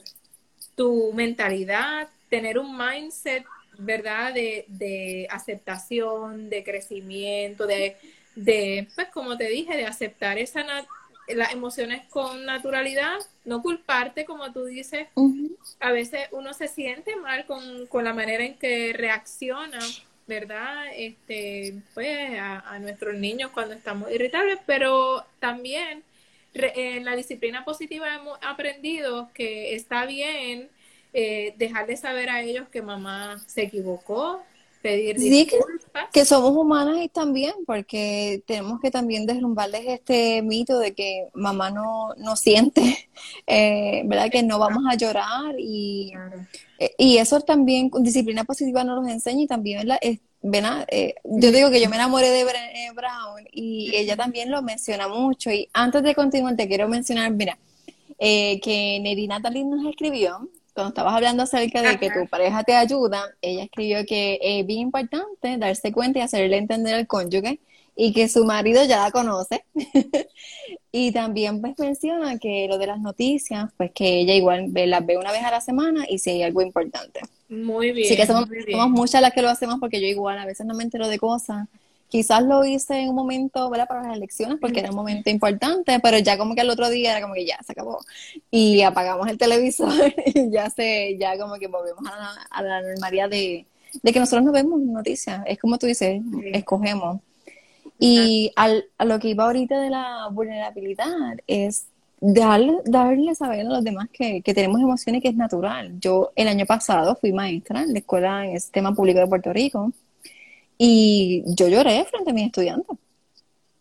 tu mentalidad, tener un mindset, ¿verdad? De, de aceptación, de crecimiento, de, de, pues como te dije, de aceptar esa las emociones con naturalidad, no culparte, como tú dices. A veces uno se siente mal con, con la manera en que reacciona ¿verdad? Este, pues a, nuestros niños cuando estamos irritables, pero también en la disciplina positiva hemos aprendido que está bien eh, dejarles saber a ellos que mamá se equivocó, pedir disculpas. Que, somos humanas y también, porque tenemos que también derrumbarles este mito de que mamá no, no siente, eh, ¿verdad? Que no vamos a llorar y... Eh, y eso también, con disciplina positiva nos los enseña y también, la Es, eh, yo digo que yo me enamoré de Brené Brown y ella también lo menciona mucho. Y antes de continuar, te quiero mencionar, mira, eh, que Neri Natalie nos escribió, cuando estabas hablando acerca de que tu pareja te ayuda, ella escribió que es bien importante darse cuenta y hacerle entender al cónyuge y que su marido ya la conoce. y también pues menciona que lo de las noticias, pues que ella igual las ve una vez a la semana y si hay algo importante. Muy bien. Sí que somos, muchas las que lo hacemos porque yo igual a veces no me entero de cosas. Quizás lo hice en un momento, ¿verdad? Para las elecciones porque era un momento importante, pero ya como que el otro día era como que ya se acabó. Y apagamos el televisor y ya se, ya como que volvemos a la, a la normalidad de, de que nosotros no vemos noticias. Es como tú dices, escogemos. Y al, a lo que iba ahorita de la vulnerabilidad es darle, darle saber a los demás que, que, tenemos emociones que es natural. Yo el año pasado fui maestra en la escuela en el sistema público de Puerto Rico y yo lloré frente a mis estudiantes.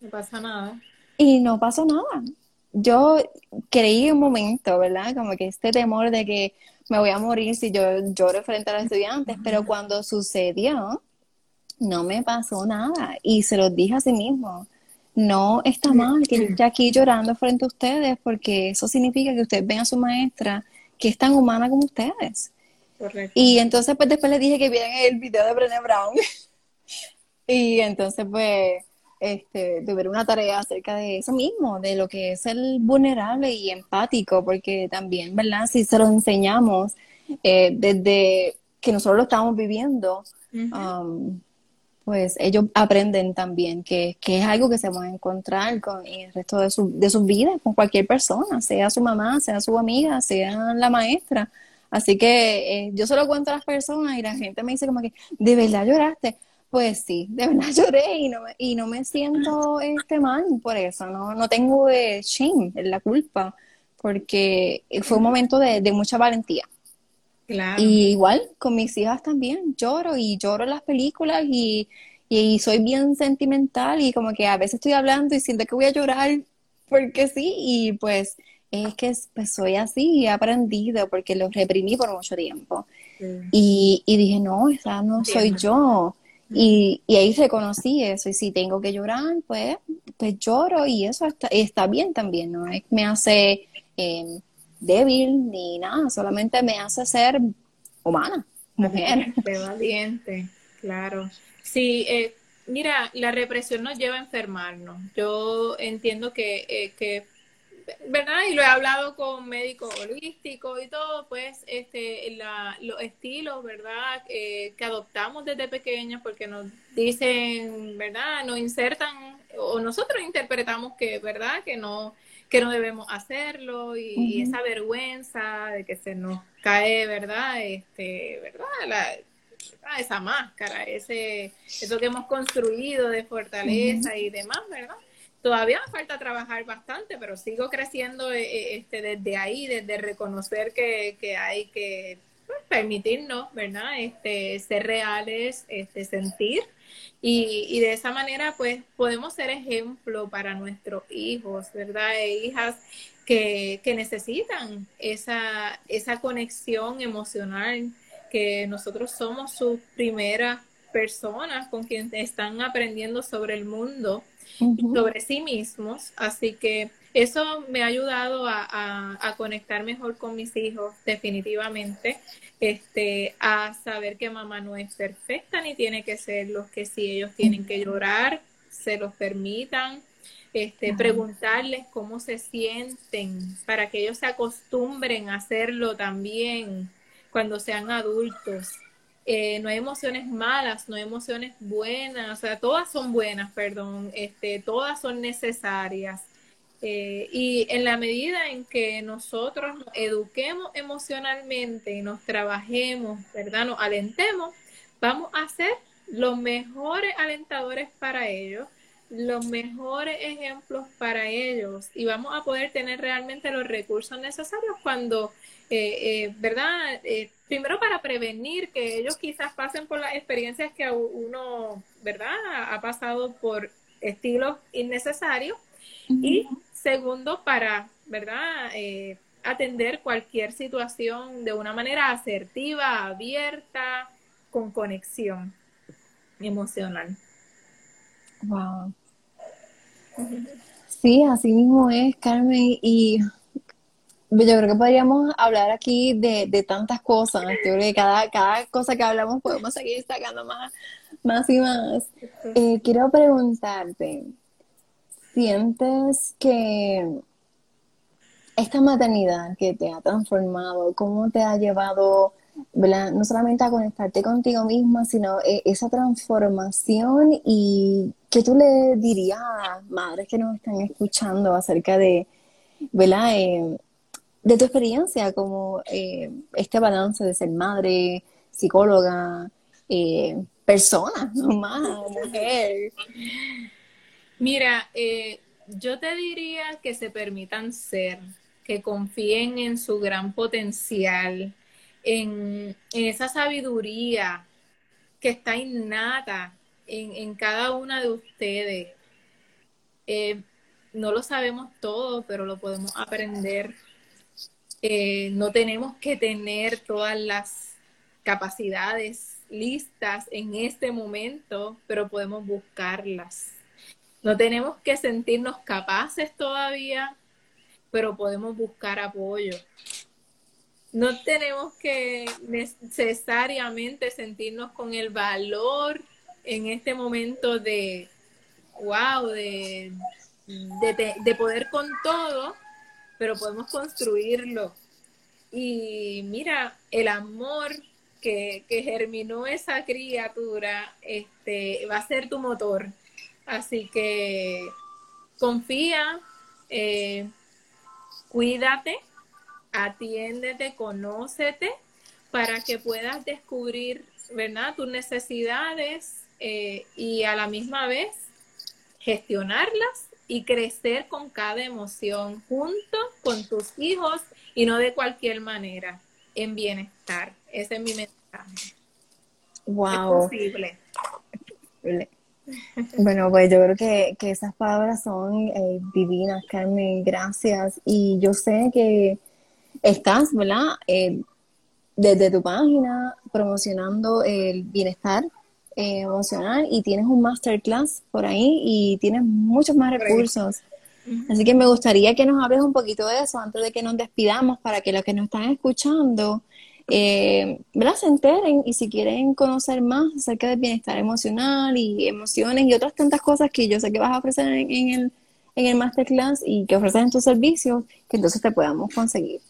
No pasa nada. Y no pasó nada. Yo creí un momento, ¿verdad? Como que este temor de que me voy a morir si yo lloro frente a los estudiantes, pero cuando sucedió, no me pasó nada y se los dije a sí mismo. No está mal que yo esté aquí llorando frente a ustedes porque eso significa que ustedes ven a su maestra que es tan humana como ustedes. Correcto. Y entonces pues después les dije que vieran el video de Brené Brown. y entonces pues este, ver una tarea acerca de eso mismo, de lo que es el vulnerable y empático, porque también, ¿verdad? Si se lo enseñamos eh, desde que nosotros lo estamos viviendo, um, pues ellos aprenden también que, es algo que se va a encontrar con el resto de, su, de sus vidas, con cualquier persona, sea su mamá, sea su amiga, sea la maestra. Así que eh, yo se lo cuento a las personas y la gente me dice como que, ¿de verdad lloraste? Pues sí, de verdad lloré y no, y no me siento este mal por eso, no, no tengo eh, shame, la culpa, porque fue un momento de, mucha valentía. Claro. Y igual con mis hijas también, lloro y lloro en las películas y, y, soy bien sentimental y como que a veces estoy hablando y siento que voy a llorar porque sí y pues es que pues, soy así y he aprendido porque lo reprimí por mucho tiempo. Y, y, dije, no, esa no soy yo. Y, y, ahí reconocí eso. Y si tengo que llorar, pues, pues lloro y eso está, está bien también. No es, me hace eh, débil ni nada, solamente me hace ser humana, mujer. valiente, claro. Sí, eh, mira, la represión nos lleva a enfermarnos. Yo entiendo que, eh, que ¿verdad? Y lo he hablado con médicos holísticos y todo, pues este, la, los estilos, ¿verdad? Eh, que adoptamos desde pequeños porque nos dicen, ¿verdad? Nos insertan o nosotros interpretamos que, ¿verdad? Que no que no debemos hacerlo y, esa vergüenza de que se nos cae, ¿verdad? Este, ¿verdad? La, esa máscara, ese eso que hemos construido de fortaleza y demás, ¿verdad? Todavía me falta trabajar bastante, pero sigo creciendo eh, eh, este, desde ahí, desde reconocer que, que hay que pues, permitirnos, ¿verdad? Este, ser reales, este, sentir. Y, y, de esa manera, pues, podemos ser ejemplo para nuestros hijos, ¿verdad? E hijas que, que necesitan esa, esa conexión emocional, que nosotros somos sus primeras personas con quien están aprendiendo sobre el mundo sobre sí mismos. Así que eso me ha ayudado a, conectar mejor con mis hijos, definitivamente. Este, a saber que mamá no es perfecta ni tiene que ser los que si ellos tienen que llorar, se los permitan. Este, preguntarles cómo se sienten para que ellos se acostumbren a hacerlo también cuando sean adultos. Eh, no hay emociones malas, no hay emociones buenas, o sea, todas son buenas, perdón, este, todas son necesarias. Eh, y en la medida en que nosotros nos eduquemos emocionalmente y nos trabajemos, ¿verdad? Nos alentemos, vamos a ser los mejores alentadores para ellos, los mejores ejemplos para ellos y vamos a poder tener realmente los recursos necesarios cuando, eh, ¿verdad? Primero para prevenir que ellos quizás pasen por las experiencias que uno, ¿verdad?, ha pasado por estilos innecesarios. Y segundo, para, ¿verdad?, eh, atender cualquier situación de una manera asertiva, abierta, con conexión emocional. Wow. Sí, así mismo es, Carmen. Y yo creo que podríamos hablar aquí de, tantas cosas. Yo creo que cada, cada cosa que hablamos podemos seguir sacando más, más y más. Eh, quiero preguntarte, ¿sientes que esta maternidad que te ha transformado, cómo te ha llevado, no solamente a conectarte contigo misma, sino eh, esa transformación y qué tú le dirías a madres que nos están escuchando acerca de, ¿verdad? Eh, de tu experiencia como eh, este balance de ser madre, psicóloga, eh, persona, mamá, mujer. Mira, eh, yo te diría que se permitan ser, que confíen en su gran potencial, en, esa sabiduría que está innata en, en cada una de ustedes. no lo sabemos todo, pero lo podemos aprender eh, no tenemos que tener todas las capacidades listas en este momento, pero podemos buscarlas. No tenemos que sentirnos capaces todavía, pero podemos buscar apoyo. No tenemos que necesariamente sentirnos con el valor en este momento de, wow, de, de, poder con todo, pero podemos construirlo. Y mira, el amor que, que, germinó esa criatura este, va a ser tu motor. Así que confía, eh, cuídate, atiéndete, conócete para que puedas descubrir, ¿verdad? Tus necesidades eh, y a la misma vez gestionarlas y crecer con cada emoción junto con tus hijos y no de cualquier manera, en bienestar. Ese es mi mensaje. Wow. Es posible. Bueno, pues yo creo que, esas palabras son eh, divinas, Carmen, gracias. Y yo sé que estás, ¿verdad? Eh, desde tu página promocionando el bienestar eh, emocional y tienes un masterclass por ahí y tienes muchos más recursos. Así que me gustaría que nos hables un poquito de eso antes de que nos despidamos para que los que nos están escuchando eh, se enteren y si quieren conocer más acerca del bienestar emocional y emociones y otras tantas cosas que yo sé que vas a ofrecer en, el, en el masterclass y que ofreces en tus servicios, que entonces te podamos conseguir.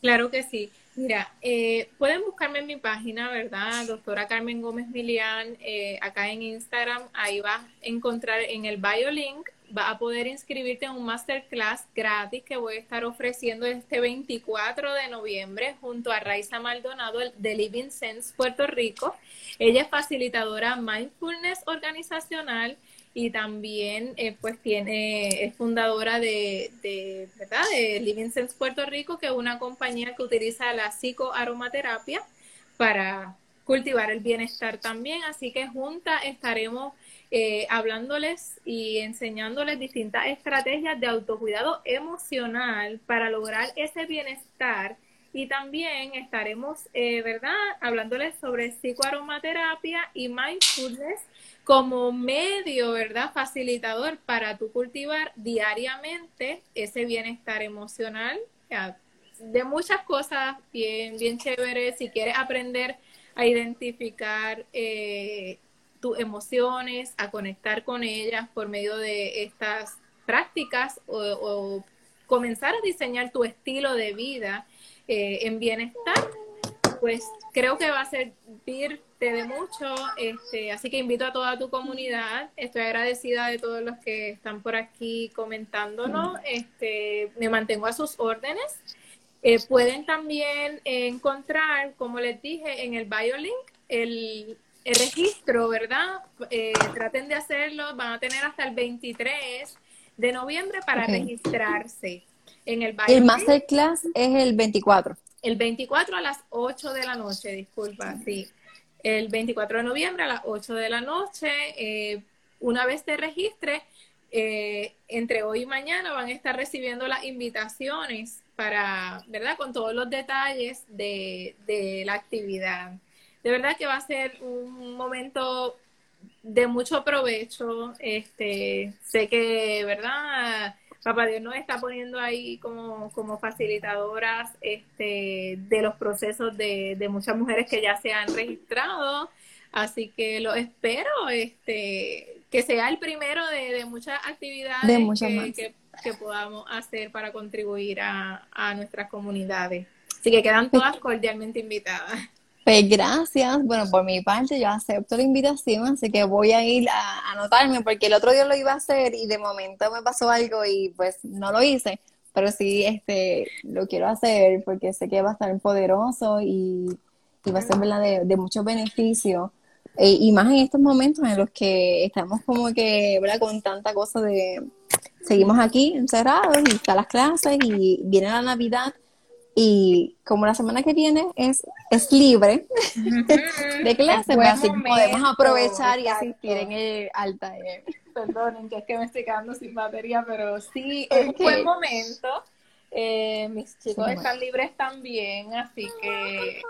Claro que sí. Mira, eh, pueden buscarme en mi página, ¿verdad? Doctora Carmen Gómez Milian, eh, acá en Instagram, ahí vas a encontrar en el bio link va a poder inscribirte en un masterclass gratis que voy a estar ofreciendo este 24 de noviembre junto a Raiza Maldonado de Living Sense Puerto Rico. Ella es facilitadora mindfulness organizacional y también eh, pues tiene es fundadora de, de, ¿verdad? de Living Sense Puerto Rico, que es una compañía que utiliza la psicoaromaterapia para cultivar el bienestar también. Así que juntas estaremos eh, hablándoles y enseñándoles distintas estrategias de autocuidado emocional para lograr ese bienestar. Y también estaremos, eh, ¿verdad?, hablándoles sobre psicoaromaterapia y mindfulness como medio, ¿verdad?, facilitador para tu cultivar diariamente ese bienestar emocional. De muchas cosas bien, bien chéveres. Si quieres aprender a identificar eh, tus emociones, a conectar con ellas por medio de estas prácticas o, comenzar a diseñar tu estilo de vida eh, en bienestar, pues creo que va a servirte de mucho. Este, así que invito a toda tu comunidad. Estoy agradecida de todos los que están por aquí comentándonos. Este, me mantengo a sus órdenes. Eh, pueden también encontrar, como les dije, en el BioLink el el registro, ¿verdad? Eh, traten de hacerlo, van a tener hasta el 23 de noviembre para registrarse en el El masterclass es el 24. El 24 a las 8 de la noche, disculpa, sí. El 24 de noviembre a las 8 de la noche, eh, una vez te registre, eh, entre hoy y mañana van a estar recibiendo las invitaciones para, ¿verdad? Con todos los detalles de, de la actividad de verdad que va a ser un momento de mucho provecho. Este, sé que, ¿verdad? Papá Dios nos está poniendo ahí como, como facilitadoras este, de los procesos de, de muchas mujeres que ya se han registrado. Así que lo espero, este, que sea el primero de, muchas actividades que, que, podamos hacer para contribuir a, a nuestras comunidades. Así que quedan todas cordialmente invitadas. Pues gracias. Bueno, por mi parte yo acepto la invitación, así que voy a ir a anotarme porque el otro día lo iba a hacer y de momento me pasó algo y pues no lo hice, pero sí este lo quiero hacer porque sé que va a estar poderoso y, va a ser de, de mucho beneficio. E, y más en estos momentos en los que estamos como que, ¿verdad? Con tanta cosa de, seguimos aquí encerrados y están las clases y viene la Navidad y como la semana que viene es, es libre de clase, pues así podemos aprovechar y asistir en el alta. Perdonen, que es que me estoy quedando sin batería, pero sí, es un buen momento. Eh, mis chicos están libres también, así que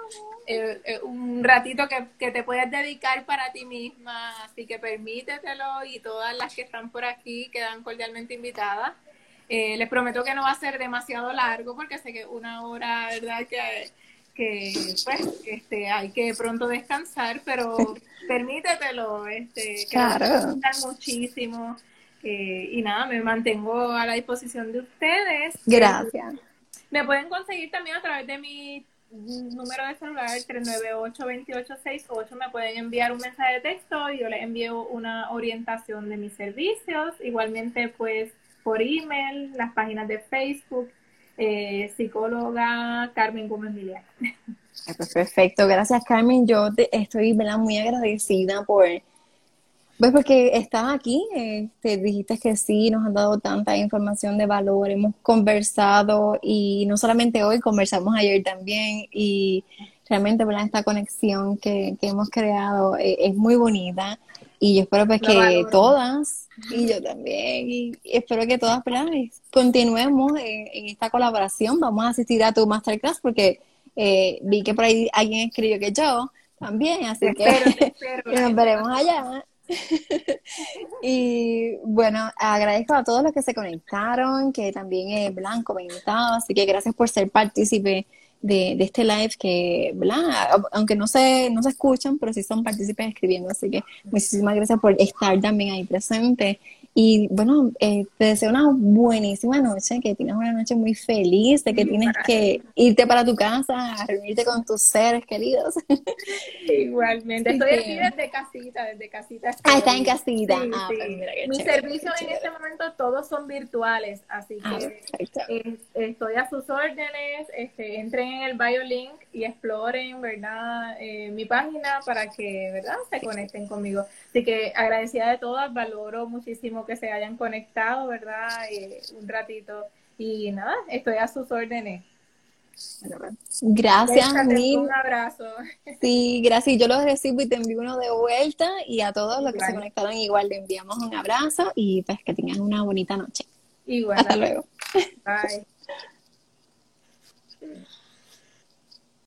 eh, eh, un ratito que, que, te puedes dedicar para ti misma, así que permítetelo y todas las que están por aquí quedan cordialmente invitadas. Eh, les prometo que no va a ser demasiado largo porque sé que una hora, ¿verdad? Que, que pues este hay que pronto descansar, pero permítetelo, este, que claro. muchísimo. Eh, y nada, me mantengo a la disposición de ustedes. Gracias. Me pueden conseguir también a través de mi número de celular 398-2868. Me pueden enviar un mensaje de texto y yo les envío una orientación de mis servicios. Igualmente, pues por email, las páginas de Facebook, eh, psicóloga Carmen Gómez Miliano. Pues perfecto, gracias Carmen. Yo estoy muy agradecida por pues porque estás aquí, este, dijiste que sí, nos han dado tanta información de valor, hemos conversado y no solamente hoy, conversamos ayer también y realmente esta conexión que, hemos creado eh, es, muy bonita y yo espero pues que todas y yo también y espero que todas continuemos en, esta colaboración, vamos a asistir a tu masterclass porque eh, vi que por ahí alguien escribió que yo también, así que nos veremos allá. y bueno, agradezco a todos los que se conectaron, que también eh, han comentado, así que gracias por ser partícipe de, este live que, aunque no se, no se escuchan, pero sí son partícipes escribiendo, así que muchísimas gracias por estar también ahí presente. Y bueno, eh, te deseo una buenísima noche, que tienes una noche muy feliz, de que tienes que irte para tu casa, a reunirte con tus seres queridos. Igualmente, estoy aquí desde casita, desde casita. Ah, está en casita. ah, pues Mis servicios en este momento todos son virtuales, así ah, que estoy a sus órdenes, este, entren en el BioLink y exploren, ¿verdad? Eh, mi página para que, ¿verdad? Se conecten conmigo. Así que agradecida de todas, valoro muchísimo que se hayan conectado, ¿verdad? Eh, un ratito. Y nada, estoy a sus órdenes. Gracias, Un abrazo. Sí, gracias. Yo los recibo y te envío uno de vuelta. Y a todos los que se conectaron, igual le enviamos un abrazo y pues que tengan una bonita noche. Igual. Hasta luego. Bye.